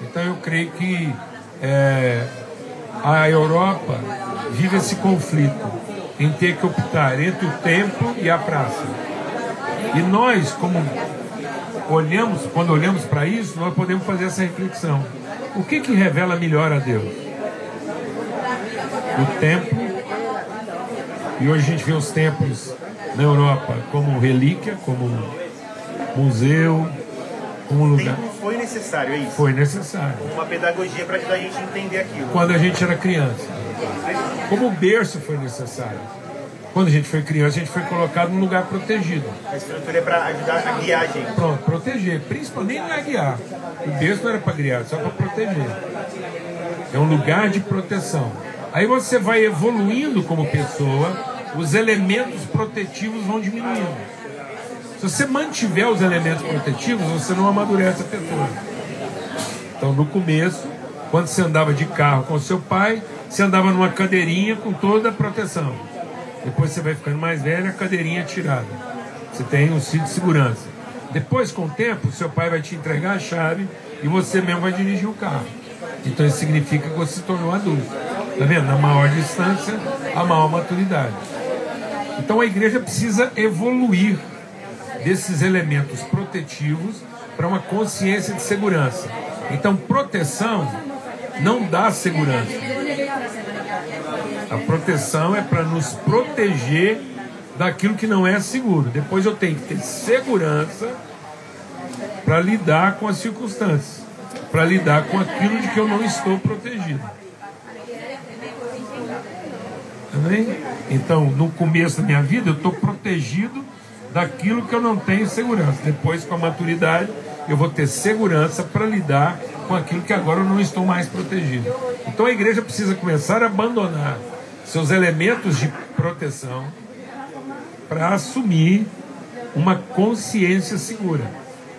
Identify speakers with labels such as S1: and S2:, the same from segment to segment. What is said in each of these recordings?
S1: Então eu creio que é, a Europa vive esse conflito em ter que optar entre o templo e a praça. E nós, como olhamos, quando olhamos para isso, nós podemos fazer essa reflexão. O que que revela melhor a Deus? O templo. E hoje a gente vê os templos na Europa como relíquia, como museu, como lugar.
S2: Necessário, é isso?
S1: Foi necessário.
S2: Uma pedagogia para ajudar a gente a entender aquilo.
S1: Quando a gente era criança. Como o berço foi necessário. Quando a gente foi criança, a gente foi colocado num lugar protegido.
S2: A estrutura é para ajudar a guiar a gente.
S1: Pronto, proteger. Principalmente não é guiar. O berço não era para guiar, só para proteger. É um lugar de proteção. Aí você vai evoluindo como pessoa, os elementos protetivos vão diminuindo. Se você mantiver os elementos protetivos, você não amadurece a pessoa. Então, no começo, quando você andava de carro com seu pai, você andava numa cadeirinha com toda a proteção. Depois você vai ficando mais velho, a cadeirinha é tirada. Você tem um cinto de segurança. Depois, com o tempo, seu pai vai te entregar a chave e você mesmo vai dirigir o carro. Então isso significa que você se tornou adulto. Tá vendo? Na maior distância, a maior maturidade. Então a igreja precisa evoluir desses elementos protetivos para uma consciência de segurança. Então proteção não dá segurança. A proteção é para nos proteger daquilo que não é seguro. Depois eu tenho que ter segurança para lidar com as circunstâncias, para lidar com aquilo de que eu não estou protegido. Amém? Então, no começo da minha vida, eu estou protegido daquilo que eu não tenho segurança. Depois, com a maturidade, eu vou ter segurança para lidar com aquilo que agora eu não estou mais protegido. Então, a igreja precisa começar a abandonar seus elementos de proteção para assumir uma consciência segura.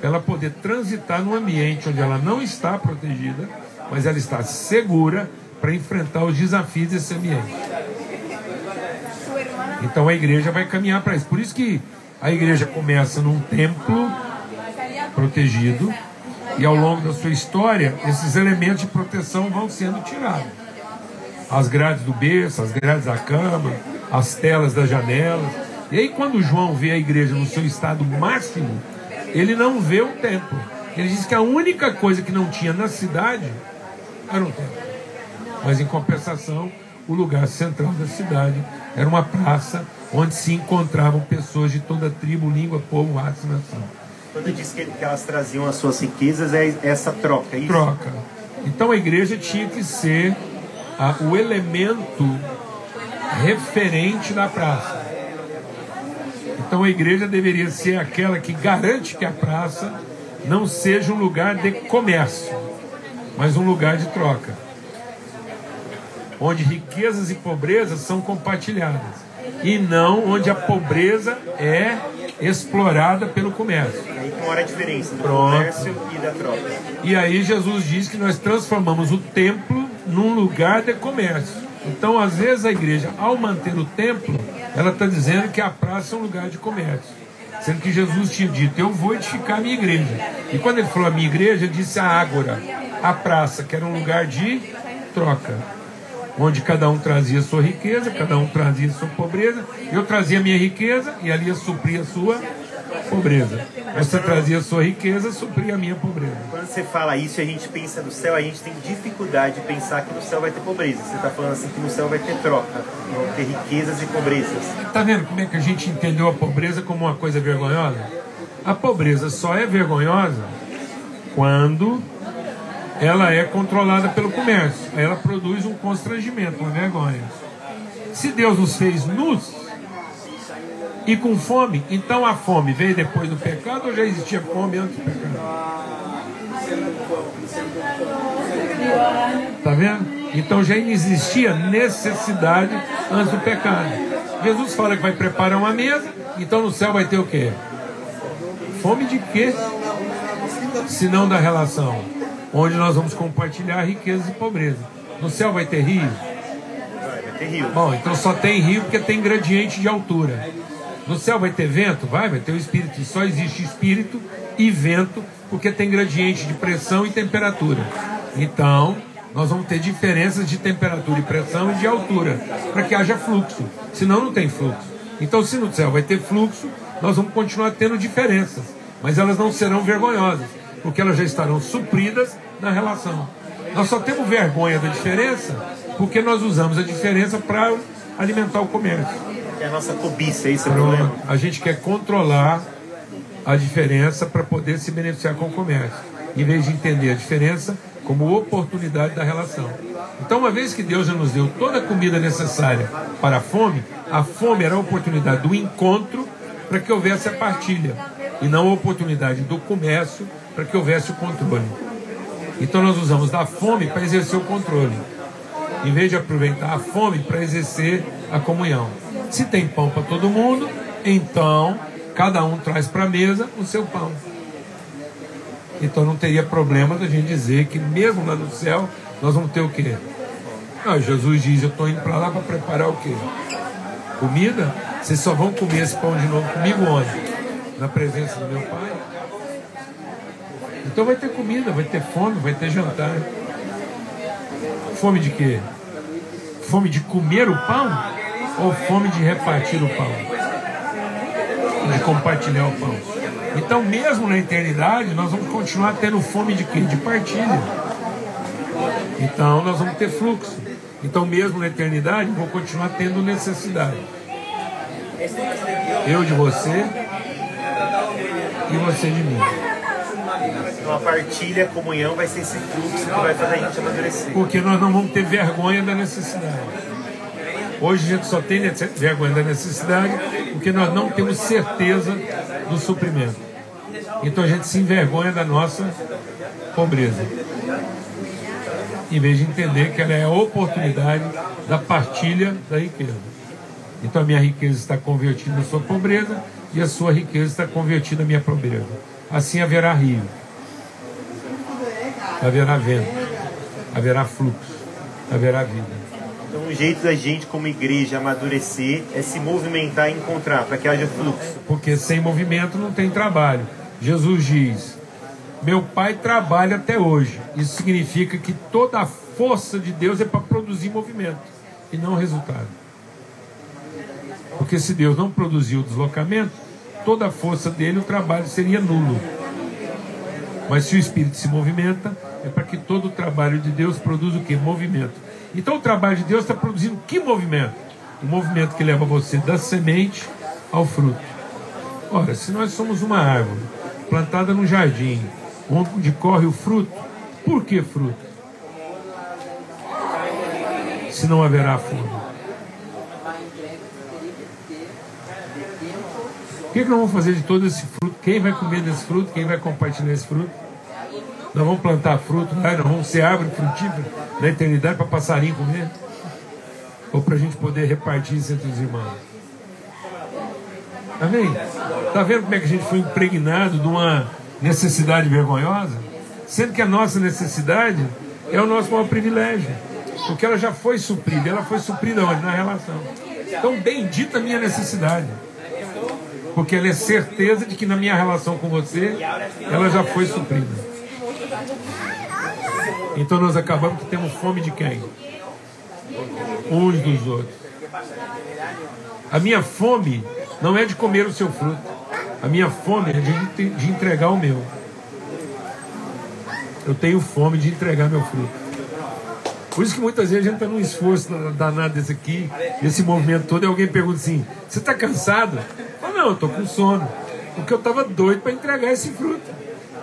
S1: Ela poder transitar num ambiente onde ela não está protegida, mas ela está segura para enfrentar os desafios desse ambiente. Então a igreja vai caminhar para isso. Por isso que a igreja começa num templo protegido e ao longo da sua história esses elementos de proteção vão sendo tirados as grades do berço, as grades da cama, as telas das janelas. E aí, quando João vê a igreja no seu estado máximo, ele não vê o templo. Ele diz que a única coisa que não tinha na cidade era um templo. Mas, em compensação, o lugar central da cidade era uma praça onde se encontravam pessoas de toda tribo, língua, povo, raça e nação.
S2: Quando diz que, que elas traziam as suas riquezas, é essa troca, é isso?
S1: Troca. Então a igreja tinha que ser a, o elemento referente da praça. Então a igreja deveria ser aquela que garante que a praça não seja um lugar de comércio, mas um lugar de troca, onde riquezas e pobrezas são compartilhadas e não onde a pobreza é explorada pelo comércio.
S2: Aí mora a diferença do
S1: Pronto.
S2: comércio e da troca.
S1: E aí Jesus diz que nós transformamos o templo num lugar de comércio. Então, às vezes, a igreja, ao manter o templo, ela está dizendo que a praça é um lugar de comércio. Sendo que Jesus tinha dito: Eu vou edificar a minha igreja. E quando ele falou a minha igreja, ele disse a ágora, a praça, que era um lugar de troca. Onde cada um trazia sua riqueza, cada um trazia sua pobreza. Eu trazia a minha riqueza e ali eu supria a sua pobreza. Você trazia a sua riqueza, supria a minha pobreza.
S2: Quando você fala isso e a gente pensa no céu, a gente tem dificuldade de pensar que no céu vai ter pobreza. Você está falando assim que no céu vai ter troca, vão ter riquezas e pobrezas.
S1: Tá vendo como é que a gente entendeu a pobreza como uma coisa vergonhosa? A pobreza só é vergonhosa quando ela é controlada pelo comércio. Ela produz um constrangimento, uma vergonha. Se Deus nos fez nus e com fome, então a fome veio depois do pecado ou já existia fome antes do pecado? Tá vendo? Então já existia necessidade antes do pecado. Jesus fala que vai preparar uma mesa, então no céu vai ter o quê? Fome de quê? Se não da relação, onde nós vamos compartilhar riquezas e pobreza. No céu vai ter rio?
S2: Vai, vai ter rio.
S1: Bom, então só tem rio porque tem gradiente de altura. No céu vai ter vento? Vai, vai ter o espírito. Só existe espírito e vento, porque tem gradiente de pressão e temperatura. Então, nós vamos ter diferenças de temperatura e pressão e de altura, para que haja fluxo. Senão, não tem fluxo. Então, se no céu vai ter fluxo, nós vamos continuar tendo diferenças, mas elas não serão vergonhosas, porque elas já estarão supridas na relação. Nós só temos vergonha da diferença porque nós usamos a diferença para alimentar o comércio.
S2: É a nossa cobiça, é isso é o problema.
S1: A gente quer controlar a diferença para poder se beneficiar com o comércio, em vez de entender a diferença como oportunidade da relação. Então, uma vez que Deus já nos deu toda a comida necessária para a fome, a fome era a oportunidade do encontro para que houvesse a partilha, e não a oportunidade do comércio para que houvesse o controle. Então, nós usamos da fome para exercer o controle, em vez de aproveitar a fome para exercer a comunhão. Se tem pão para todo mundo, então cada um traz para a mesa o seu pão. Então não teria problema da gente dizer que mesmo lá no céu nós vamos ter o quê? Não, Jesus diz, eu estou indo para lá para preparar o quê? Comida? Vocês só vão comer esse pão de novo comigo onde? Na presença do meu Pai. Então vai ter comida, vai ter fome, vai ter jantar. Fome de quê? Fome de comer o pão? Ou fome de repartir o pão? De compartilhar o pão. Então, mesmo na eternidade, nós vamos continuar tendo fome de quê? De partilha. Então, nós vamos ter fluxo. Então, mesmo na eternidade, vou continuar tendo necessidade. Eu de você e você de mim.
S2: Então a partilha, comunhão vai ser esse fluxo que vai fazer a gente amadurecer.
S1: Porque nós não vamos ter vergonha da necessidade. Hoje a gente só tem vergonha da necessidade porque nós não temos certeza do suprimento. Então a gente se envergonha da nossa pobreza. Em vez de entender que ela é a oportunidade da partilha da riqueza. Então a minha riqueza está convertida na sua pobreza e a sua riqueza está convertida na minha pobreza. Assim haverá rio, haverá vento, haverá fluxo, haverá vida.
S2: Então, o jeito da gente, como igreja, amadurecer é se movimentar e encontrar, para que haja fluxo.
S1: Porque sem movimento não tem trabalho. Jesus diz: Meu pai trabalha até hoje. Isso significa que toda a força de Deus é para produzir movimento e não resultado. Porque se Deus não produziu o deslocamento, toda a força dele, o trabalho seria nulo. Mas se o Espírito se movimenta, é para que todo o trabalho de Deus produza o que? Movimento. Então o trabalho de Deus está produzindo que movimento? O movimento que leva você da semente ao fruto. Ora, se nós somos uma árvore plantada no jardim, onde corre o fruto, por que fruto? Se não haverá fome. O que, que nós vamos fazer de todo esse fruto? Quem vai comer desse fruto? Quem vai compartilhar esse fruto? Nós vamos plantar fruto, né? nós vamos ser árvore frutífera na eternidade para passarinho comer? Ou para a gente poder repartir isso entre os irmãos? Amém? Está vendo como é que a gente foi impregnado de uma necessidade vergonhosa? Sendo que a nossa necessidade é o nosso maior privilégio. Porque ela já foi suprida. Ela foi suprida onde? Na relação. Então, bendita a minha necessidade. Porque ela é certeza de que na minha relação com você, ela já foi suprida. Então nós acabamos que temos fome de quem? Uns dos outros. A minha fome não é de comer o seu fruto. A minha fome é de, entregar o meu. Eu tenho fome de entregar meu fruto. Por isso que muitas vezes a gente está num esforço danado desse aqui, desse movimento todo, e alguém pergunta assim: Você está cansado? Não, eu estou com sono. Porque eu estava doido para entregar esse fruto.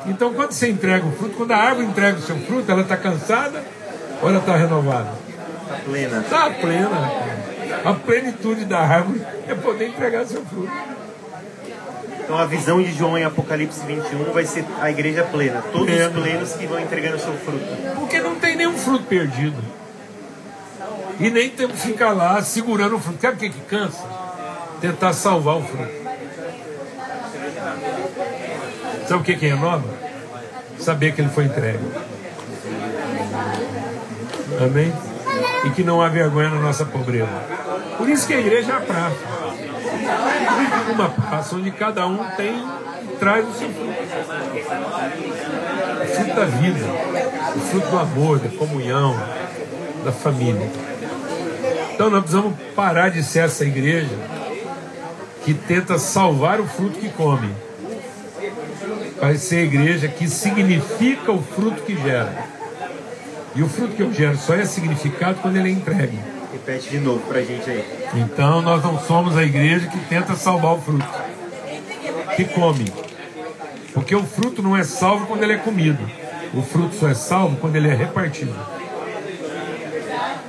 S1: Então, quando você entrega o fruto, quando a árvore entrega o seu fruto, ela está cansada ou ela está renovada?
S2: Está plena.
S1: Está plena. A plenitude da árvore é poder entregar seu fruto.
S2: Então a visão de João em Apocalipse 21 vai ser a igreja plena, todos os plenos que vão entregando seu fruto.
S1: Porque não tem nenhum fruto perdido. E nem temos que ficar lá segurando o fruto. Sabe o que, que cansa? Tentar salvar o fruto. Sabe o que, que renova? Saber que ele foi entregue. Amém? E que não há vergonha na nossa pobreza. Por isso que a igreja é a praça. uma praça onde cada um tem traz o seu fruto. O fruto da vida, o fruto do amor, da comunhão, da família. Então nós precisamos parar de ser essa igreja que tenta salvar o fruto que come. Vai ser a igreja que significa o fruto que gera. E o fruto que eu gero só é significado quando ele é entregue.
S2: Repete de novo pra gente aí.
S1: Então nós não somos a igreja que tenta salvar o fruto, que come. Porque o fruto não é salvo quando ele é comido. O fruto só é salvo quando ele é repartido.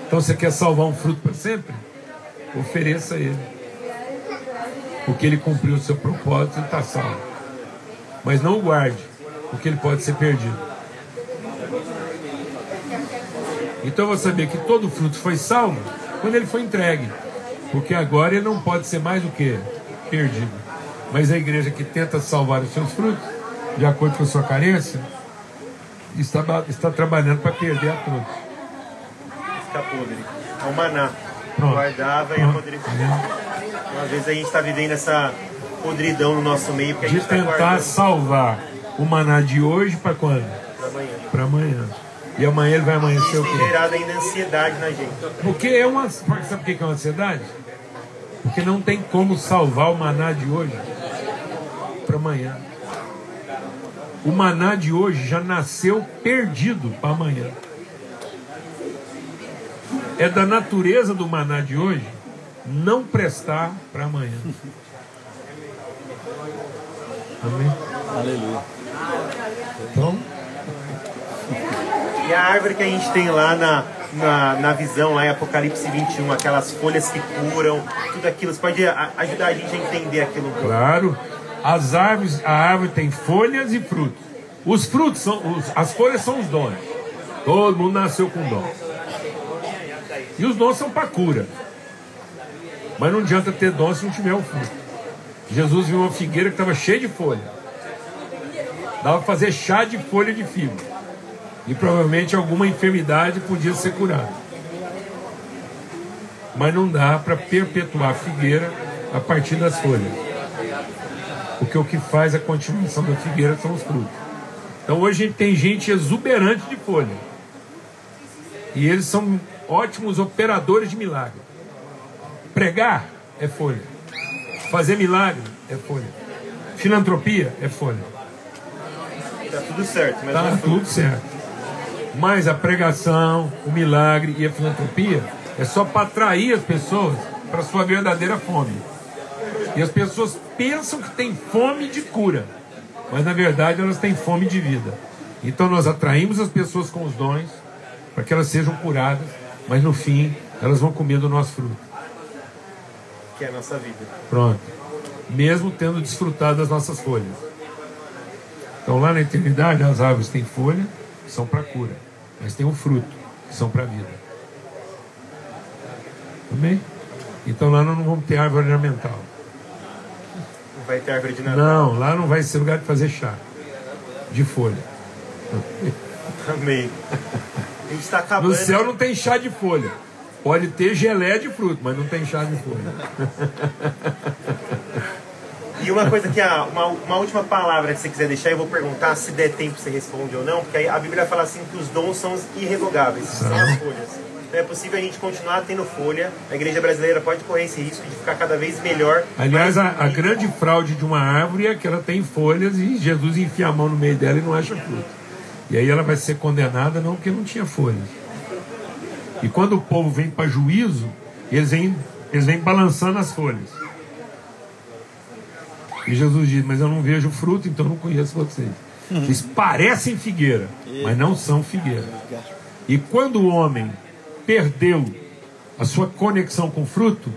S1: Então você quer salvar um fruto para sempre? Ofereça ele. Porque ele cumpriu o seu propósito e está salvo. Mas não o guarde, porque ele pode ser perdido. Então eu vou saber que todo fruto foi salvo quando ele foi entregue. Porque agora ele não pode ser mais o que? Perdido. Mas a igreja que tenta salvar os seus frutos, de acordo com a sua carência, está, está trabalhando para perder a todos.
S2: Fica podre. É o maná.
S1: Pronto.
S2: Guardava e apodreceu. Uma vez a gente está vivendo essa podridão no nosso meio,
S1: De
S2: está
S1: tentar
S2: guardando
S1: salvar o maná de hoje para quando?
S2: pra amanhã.
S1: Para amanhã. E amanhã ele vai amanhecer o quê?
S2: gerado ainda ansiedade na gente.
S1: Porque é uma. Sabe por que é uma ansiedade? Porque não tem como salvar o maná de hoje para amanhã. O maná de hoje já nasceu perdido para amanhã. É da natureza do maná de hoje não prestar para amanhã. Amém?
S3: Aleluia.
S1: Então,
S2: E a árvore que a gente tem lá na, na, na visão, lá em Apocalipse 21, aquelas folhas que curam, tudo aquilo, você pode ajudar a gente a entender aquilo um pouco?
S1: Claro, as árvores, a árvore tem folhas e frutos. Os frutos são, os- as folhas são os dons. Todo mundo nasceu com dom. E os dons são para cura. Mas não adianta ter dom se não tiver o fruto. Jesus viu uma figueira que estava cheia de folha. Dava para fazer chá de folha de figo. E provavelmente alguma enfermidade podia ser curada. Mas não dá para perpetuar a figueira a partir das folhas. Porque o que faz a continuação da figueira são os frutos. Então hoje a gente tem gente exuberante de folha. E eles são ótimos operadores de milagre. Pregar é folha. Fazer milagre é folha. Filantropia é folha.
S2: Tá tudo certo, mas
S1: Tá
S2: foi.
S1: tudo certo. Mas a pregação, o milagre e a filantropia é só para atrair as pessoas para sua verdadeira fome. E as pessoas pensam que têm fome de cura, mas na verdade elas têm fome de vida. Então nós atraímos as pessoas com os dons para que elas sejam curadas, mas no fim elas vão comer do nosso fruto.
S2: Que é a nossa vida.
S1: Pronto. Mesmo tendo desfrutado das nossas folhas. Então lá na eternidade as árvores têm folha, que são para cura, mas tem o fruto, que são para a vida. Amém? Então lá nós não vamos ter árvore ornamental.
S2: Não vai ter árvore de Natal.
S1: Não, lá não vai ser lugar de fazer chá de folha.
S2: Amém. A gente está acabando.
S1: No céu não tem chá de folha. Pode ter gelé de fruto, mas não tem chá de folha.
S2: E uma coisa que a, uma, uma última palavra que você quiser deixar, eu vou perguntar se der tempo você responde ou não, porque aí a Bíblia fala assim que os dons são irrevogáveis, são as folhas. Então é possível a gente continuar tendo folha. A igreja brasileira pode correr esse risco de ficar cada vez melhor.
S1: Aliás, a, a grande fraude de uma árvore é que ela tem folhas e Jesus enfia a mão no meio dela e não acha fruto. E aí ela vai ser condenada não porque não tinha folhas. E quando o povo vem para juízo, eles vêm, eles vêm balançando as folhas. E Jesus diz: Mas eu não vejo fruto, então não conheço vocês. Vocês parecem figueira, mas não são figueira. E quando o homem perdeu a sua conexão com o fruto,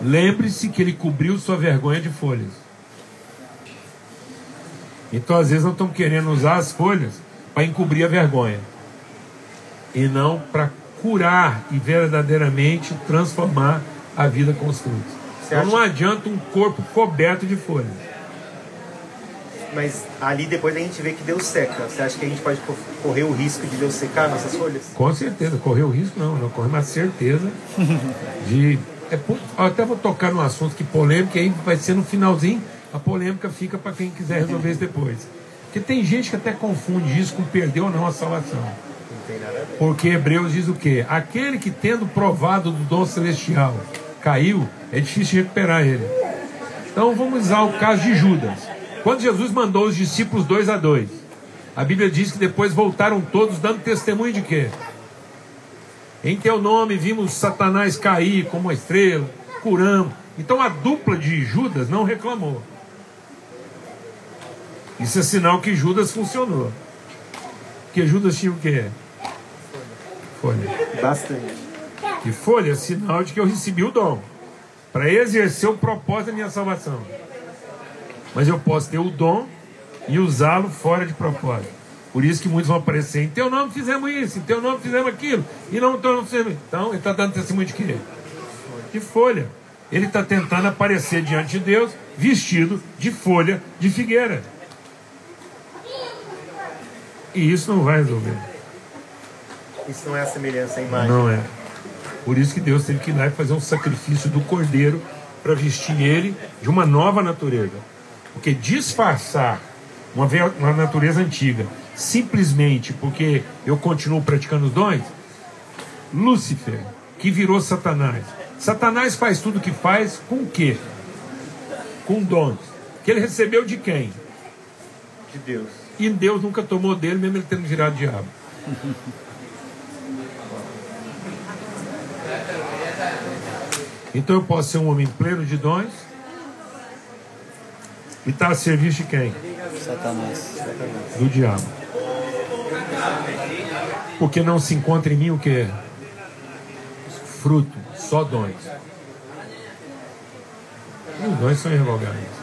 S1: lembre-se que ele cobriu sua vergonha de folhas. Então, às vezes, nós estamos querendo usar as folhas para encobrir a vergonha e não para curar e verdadeiramente transformar a vida com os frutos.
S2: Você
S1: Então, não
S2: acha-
S1: adianta um corpo coberto de folhas.
S2: Mas ali depois a gente vê que Deus seca. Você acha que a gente pode co- correr o risco de Deus secar nossas folhas?
S1: Com certeza, correr o risco não, nós corremos a certeza de É, até vou tocar num assunto que polêmica, aí vai ser no finalzinho, a polêmica fica para quem quiser resolver isso depois. Porque tem gente que até confunde isso com perder ou não a salvação. Porque Hebreus diz o quê? Aquele que tendo provado do dom celestial caiu, é difícil recuperar ele. Então vamos usar o caso de Judas. Quando Jesus mandou os discípulos dois a dois, a Bíblia diz que depois voltaram todos dando testemunho de quê? Em teu nome vimos Satanás cair como uma estrela, curamos. Então a dupla de Judas não reclamou. Isso é sinal que Judas funcionou. Porque Judas tinha o quê?
S2: Folha. Bastante.
S1: E folha é sinal de que eu recebi o dom para exercer o propósito da minha salvação. Mas eu posso ter o dom e usá-lo fora de propósito. Por isso que muitos vão aparecer, em teu nome fizemos isso, em teu nome fizemos aquilo, e não nome fizemos. Então, ele está dando testemunho de quê? De folha. Ele está tentando aparecer diante de Deus vestido de folha de figueira. E isso não vai resolver.
S2: Isso não é a semelhança, a imagem.
S1: Não é. Por isso que Deus teve que ir lá e fazer um sacrifício do cordeiro para vestir ele de uma nova natureza. Porque disfarçar uma, uma natureza antiga simplesmente porque eu continuo praticando os dons, Lúcifer, que virou Satanás. Satanás faz tudo o que faz com o quê? Com dons. Que ele recebeu de quem?
S2: De Deus.
S1: E Deus nunca tomou dele, mesmo ele tendo virado diabo. Então eu posso ser um homem pleno de dons e estar tá a serviço de quem?
S3: Satanás.
S1: Do diabo. Porque não se encontra em mim o que? Fruto, só dons. Os dons são irrevogáveis.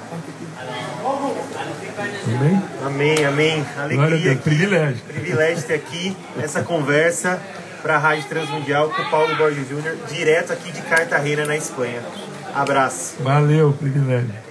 S2: Amém? Amém, amém. Alegria.
S1: Deus, privilégio.
S2: Privilégio ter aqui essa conversa para a Rádio Transmundial com o Paulo Borges Júnior, direto aqui de Cartagena, na Espanha. Abraço.
S1: Valeu, privilégio.